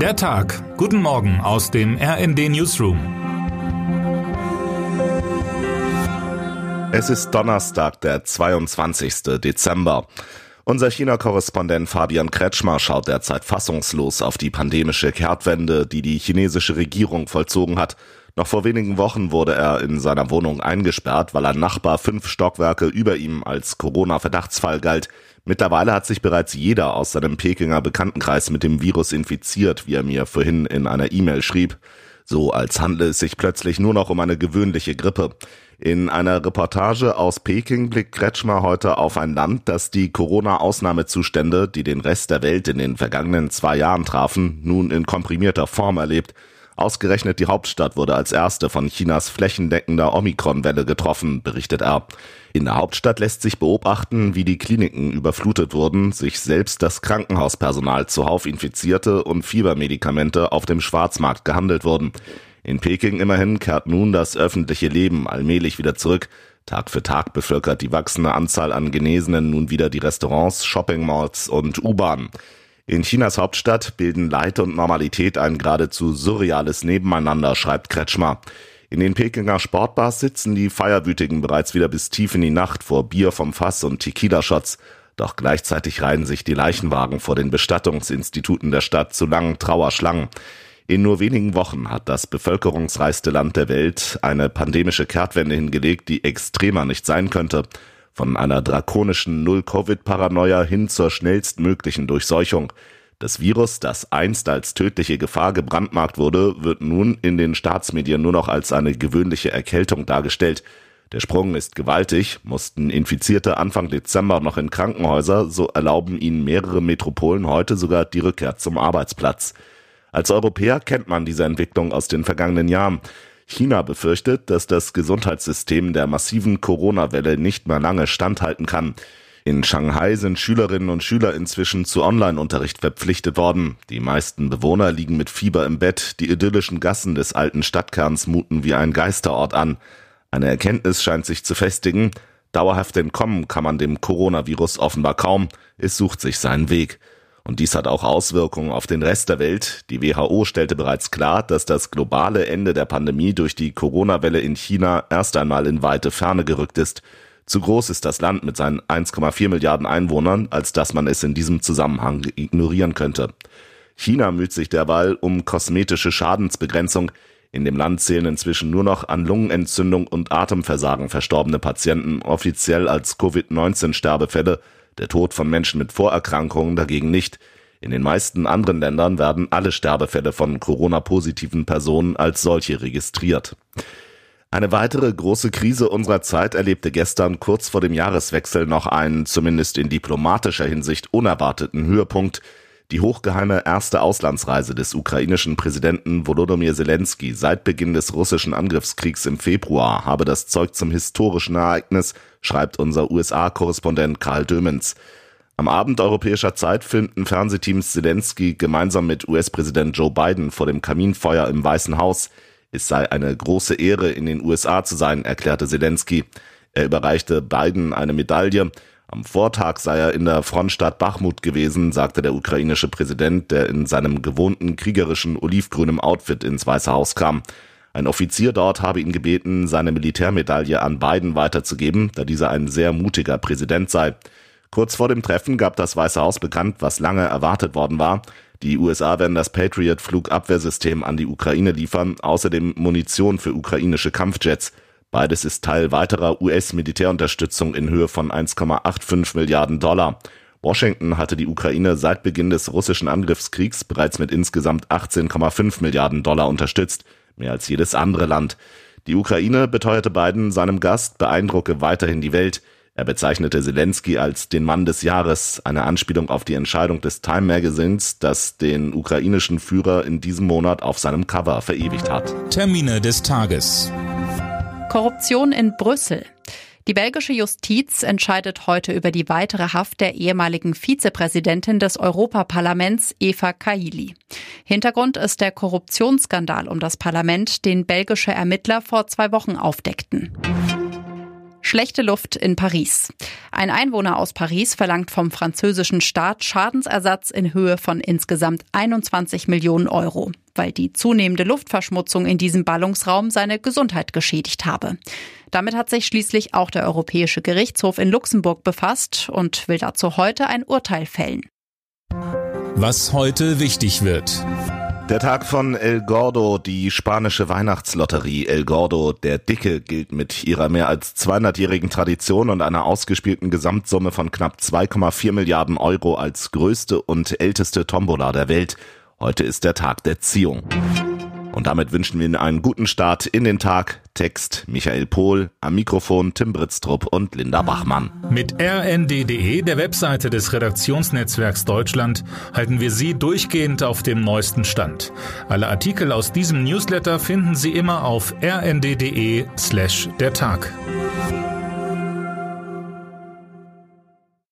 Der Tag. Guten Morgen aus dem RND Newsroom. Es ist Donnerstag, der 22. Dezember. Unser China-Korrespondent Fabian Kretschmer schaut derzeit fassungslos auf die pandemische Kehrtwende, die die chinesische Regierung vollzogen hat. Noch vor wenigen Wochen wurde er in seiner Wohnung eingesperrt, weil ein Nachbar fünf Stockwerke über ihm als Corona-Verdachtsfall galt. Mittlerweile hat sich bereits jeder aus seinem Pekinger Bekanntenkreis mit dem Virus infiziert, wie er mir vorhin in einer E-Mail schrieb. So als handle es sich plötzlich nur noch um eine gewöhnliche Grippe. In einer Reportage aus Peking blickt Kretschmer heute auf ein Land, das die Corona-Ausnahmezustände, die den Rest der Welt in den vergangenen zwei Jahren trafen, nun in komprimierter Form erlebt. Ausgerechnet die Hauptstadt wurde als erste von Chinas flächendeckender Omikron-Welle getroffen, berichtet er. In der Hauptstadt lässt sich beobachten, wie die Kliniken überflutet wurden, sich selbst das Krankenhauspersonal zuhauf infizierte und Fiebermedikamente auf dem Schwarzmarkt gehandelt wurden. In Peking immerhin kehrt nun das öffentliche Leben allmählich wieder zurück. Tag für Tag bevölkert die wachsende Anzahl an Genesenen nun wieder die Restaurants, Shoppingmalls und U-Bahnen. In Chinas Hauptstadt bilden Leid und Normalität ein geradezu surreales Nebeneinander, schreibt Kretschmer. In den Pekinger Sportbars sitzen die Feierwütigen bereits wieder bis tief in die Nacht vor Bier vom Fass und Tequila-Shots. Doch gleichzeitig reihen sich die Leichenwagen vor den Bestattungsinstituten der Stadt zu langen Trauerschlangen. In nur wenigen Wochen hat das bevölkerungsreichste Land der Welt eine pandemische Kehrtwende hingelegt, die extremer nicht sein könnte. Von einer drakonischen Null-Covid-Paranoia hin zur schnellstmöglichen Durchseuchung. Das Virus, das einst als tödliche Gefahr gebrandmarkt wurde, wird nun in den Staatsmedien nur noch als eine gewöhnliche Erkältung dargestellt. Der Sprung ist gewaltig, mussten Infizierte Anfang Dezember noch in Krankenhäuser, so erlauben ihnen mehrere Metropolen heute sogar die Rückkehr zum Arbeitsplatz. Als Europäer kennt man diese Entwicklung aus den vergangenen Jahren. China befürchtet, dass das Gesundheitssystem der massiven Corona-Welle nicht mehr lange standhalten kann. In Shanghai sind Schülerinnen und Schüler inzwischen zu Online-Unterricht verpflichtet worden. Die meisten Bewohner liegen mit Fieber im Bett. Die idyllischen Gassen des alten Stadtkerns muten wie ein Geisterort an. Eine Erkenntnis scheint sich zu festigen. Dauerhaft entkommen kann man dem Coronavirus offenbar kaum. Es sucht sich seinen Weg. Und dies hat auch Auswirkungen auf den Rest der Welt. Die WHO stellte bereits klar, dass das globale Ende der Pandemie durch die Corona-Welle in China erst einmal in weite Ferne gerückt ist. Zu groß ist das Land mit seinen 1,4 Milliarden Einwohnern, als dass man es in diesem Zusammenhang ignorieren könnte. China müht sich derweil um kosmetische Schadensbegrenzung. In dem Land zählen inzwischen nur noch an Lungenentzündung und Atemversagen verstorbene Patienten offiziell als Covid-19-Sterbefälle der Tod von Menschen mit Vorerkrankungen dagegen nicht. In den meisten anderen Ländern werden alle Sterbefälle von Corona-positiven Personen als solche registriert. Eine weitere große Krise unserer Zeit erlebte gestern kurz vor dem Jahreswechsel noch einen, zumindest in diplomatischer Hinsicht, unerwarteten Höhepunkt. Die hochgeheime erste Auslandsreise des ukrainischen Präsidenten Volodymyr Zelensky seit Beginn des russischen Angriffskriegs im Februar habe das Zeug zum historischen Ereignis, schreibt unser USA-Korrespondent Karl Dömens. Am Abend europäischer Zeit filmten Fernsehteams Zelensky gemeinsam mit US-Präsident Joe Biden vor dem Kaminfeuer im Weißen Haus. Es sei eine große Ehre, in den USA zu sein, erklärte Zelensky. Er überreichte Biden eine Medaille. Am Vortag sei er in der Frontstadt Bachmut gewesen, sagte der ukrainische Präsident, der in seinem gewohnten kriegerischen olivgrünen Outfit ins Weiße Haus kam. Ein Offizier dort habe ihn gebeten, seine Militärmedaille an Biden weiterzugeben, da dieser ein sehr mutiger Präsident sei. Kurz vor dem Treffen gab das Weiße Haus bekannt, was lange erwartet worden war. Die USA werden das Patriot Flugabwehrsystem an die Ukraine liefern, außerdem Munition für ukrainische Kampfjets. Beides ist Teil weiterer US-Militärunterstützung in Höhe von 1,85 Milliarden Dollar. Washington hatte die Ukraine seit Beginn des russischen Angriffskriegs bereits mit insgesamt 18,5 Milliarden Dollar unterstützt, mehr als jedes andere Land. Die Ukraine beteuerte Biden seinem Gast, beeindrucke weiterhin die Welt. Er bezeichnete Zelensky als den Mann des Jahres, eine Anspielung auf die Entscheidung des Time Magazins, das den ukrainischen Führer in diesem Monat auf seinem Cover verewigt hat. Termine des Tages. Korruption in Brüssel. Die belgische Justiz entscheidet heute über die weitere Haft der ehemaligen Vizepräsidentin des Europaparlaments Eva Kaili. Hintergrund ist der Korruptionsskandal um das Parlament, den belgische Ermittler vor zwei Wochen aufdeckten. Schlechte Luft in Paris. Ein Einwohner aus Paris verlangt vom französischen Staat Schadensersatz in Höhe von insgesamt 21 Millionen Euro, weil die zunehmende Luftverschmutzung in diesem Ballungsraum seine Gesundheit geschädigt habe. Damit hat sich schließlich auch der Europäische Gerichtshof in Luxemburg befasst und will dazu heute ein Urteil fällen. Was heute wichtig wird. Der Tag von El Gordo, die spanische Weihnachtslotterie El Gordo, der Dicke, gilt mit ihrer mehr als 200-jährigen Tradition und einer ausgespielten Gesamtsumme von knapp 2,4 Milliarden Euro als größte und älteste Tombola der Welt. Heute ist der Tag der Ziehung. Und damit wünschen wir Ihnen einen guten Start in den Tag. Text Michael Pohl, am Mikrofon Tim Britztrup und Linda Bachmann. Mit rnd.de, der Webseite des Redaktionsnetzwerks Deutschland, halten wir Sie durchgehend auf dem neuesten Stand. Alle Artikel aus diesem Newsletter finden Sie immer auf rnd.de slash der Tag.